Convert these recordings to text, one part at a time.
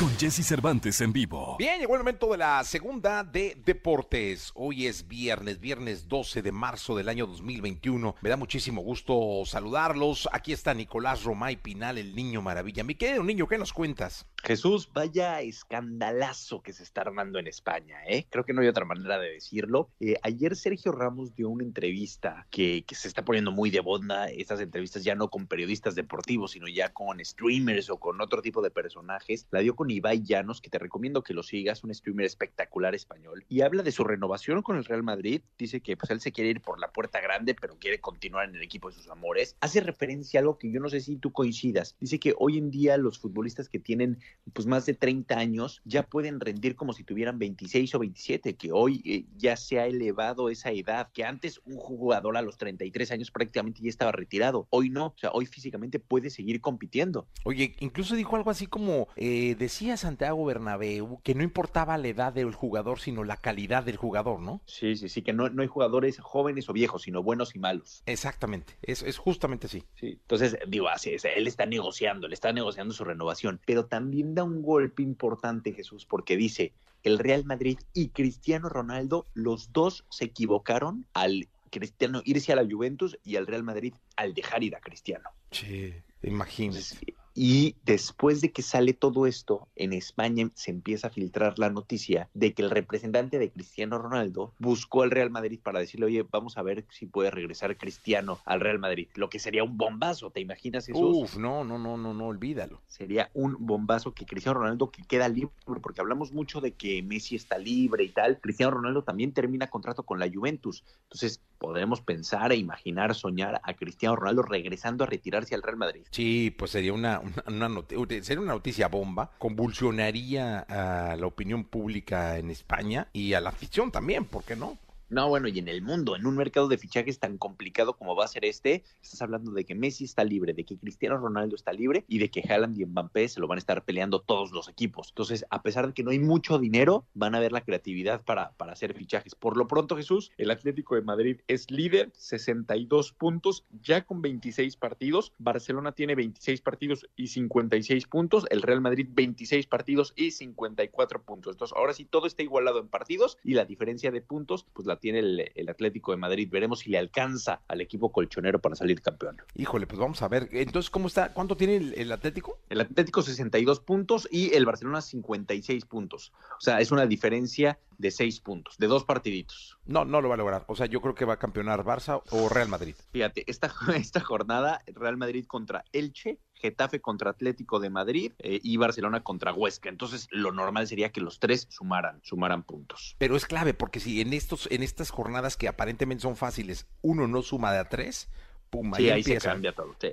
Con Jesse Cervantes en vivo. Bien, llegó el momento de la segunda de deportes. Hoy es viernes, viernes 12 de marzo del año 2021. Me da muchísimo gusto saludarlos. Aquí está Nicolás Romay Pinal, el niño maravilla. Mi querido niño, ¿qué nos cuentas? Jesús, vaya escandalazo que se está armando en España, ¿eh? Creo que no hay otra manera de decirlo. Eh, ayer Sergio Ramos dio una entrevista que, que se está poniendo muy de bonda, estas entrevistas ya no con periodistas deportivos, sino ya con streamers o con otro tipo de personajes. La dio con Ibai Llanos, que te recomiendo que lo sigas, un streamer espectacular español, y habla de su renovación con el Real Madrid. Dice que pues él se quiere ir por la puerta grande, pero quiere continuar en el equipo de sus amores. Hace referencia a algo que yo no sé si tú coincidas. Dice que hoy en día los futbolistas que tienen pues más de 30 años ya pueden rendir como si tuvieran 26 o 27, que hoy eh, ya se ha elevado esa edad, que antes un jugador a los 33 años prácticamente ya estaba retirado, hoy no, o sea, hoy físicamente puede seguir compitiendo. Oye, incluso dijo algo así como, eh, decía Santiago Bernabéu, que no importaba la edad del jugador, sino la calidad del jugador, ¿no? Sí, sí, sí, que no, no hay jugadores jóvenes o viejos, sino buenos y malos. Exactamente, es, es justamente así. Sí, entonces, digo, así es, él está negociando, le está negociando su renovación, pero también da un golpe importante, Jesús, porque dice, el Real Madrid y Cristiano Ronaldo, los dos se equivocaron al Cristiano irse a la Juventus y al Real Madrid al dejar ir a Cristiano. Sí, imagínese. Y después de que sale todo esto, en España se empieza a filtrar la noticia de que el representante de Cristiano Ronaldo buscó al Real Madrid para decirle, oye, vamos a ver si puede regresar Cristiano al Real Madrid. Lo que sería un bombazo, ¿te imaginas eso? Uf, no, no, no, no, no, olvídalo. Sería un bombazo que Cristiano Ronaldo que queda libre, porque hablamos mucho de que Messi está libre y tal. Cristiano Ronaldo también termina contrato con la Juventus. Entonces, podremos pensar e imaginar, soñar a Cristiano Ronaldo regresando a retirarse al Real Madrid. Sí, pues sería una, una, una sería una noticia bomba, convulsionaría a la opinión pública en España y a la afición también, ¿por qué no? No, bueno, y en el mundo, en un mercado de fichajes tan complicado como va a ser este, estás hablando de que Messi está libre, de que Cristiano Ronaldo está libre y de que Haaland y Mbappé se lo van a estar peleando todos los equipos. Entonces, a pesar de que no hay mucho dinero, van a ver la creatividad para, para hacer fichajes. Por lo pronto, Jesús, el Atlético de Madrid es líder, 62 puntos, ya con 26 partidos. Barcelona tiene 26 partidos y 56 puntos. El Real Madrid 26 partidos y 54 puntos. Entonces, ahora sí, todo está igualado en partidos y la diferencia de puntos, pues la tiene el, el, Atlético de Madrid. Veremos si le alcanza al equipo colchonero para salir campeón. Híjole, pues vamos a ver. Entonces, ¿cómo está? ¿Cuánto tiene el, el, Atlético? El Atlético 62 puntos y el Barcelona 56 puntos. O sea, es una diferencia de 6 puntos, de dos partiditos. No, no lo va a lograr. O sea, yo creo que va a campeonar Barça o Real Madrid. Fíjate, esta, esta jornada, Real Madrid contra Elche, Getafe contra Atlético de Madrid eh, y Barcelona contra Huesca. Entonces, lo normal sería que los tres sumaran, sumaran puntos. Pero es clave porque si en estos, en estas jornadas que aparentemente son fáciles, uno no suma de a tres, pum, ahí, sí, ahí empieza. se cambia todo. Sí.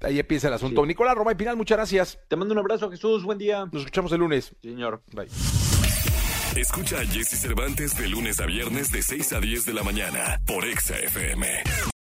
Ahí empieza el asunto. Sí. Nicolás Roma y Pinal, muchas gracias. Te mando un abrazo, Jesús. Buen día. Nos escuchamos el lunes. Sí, señor. Bye. Escucha a Jesse Cervantes de lunes a viernes de 6 a 10 de la mañana por Exa FM.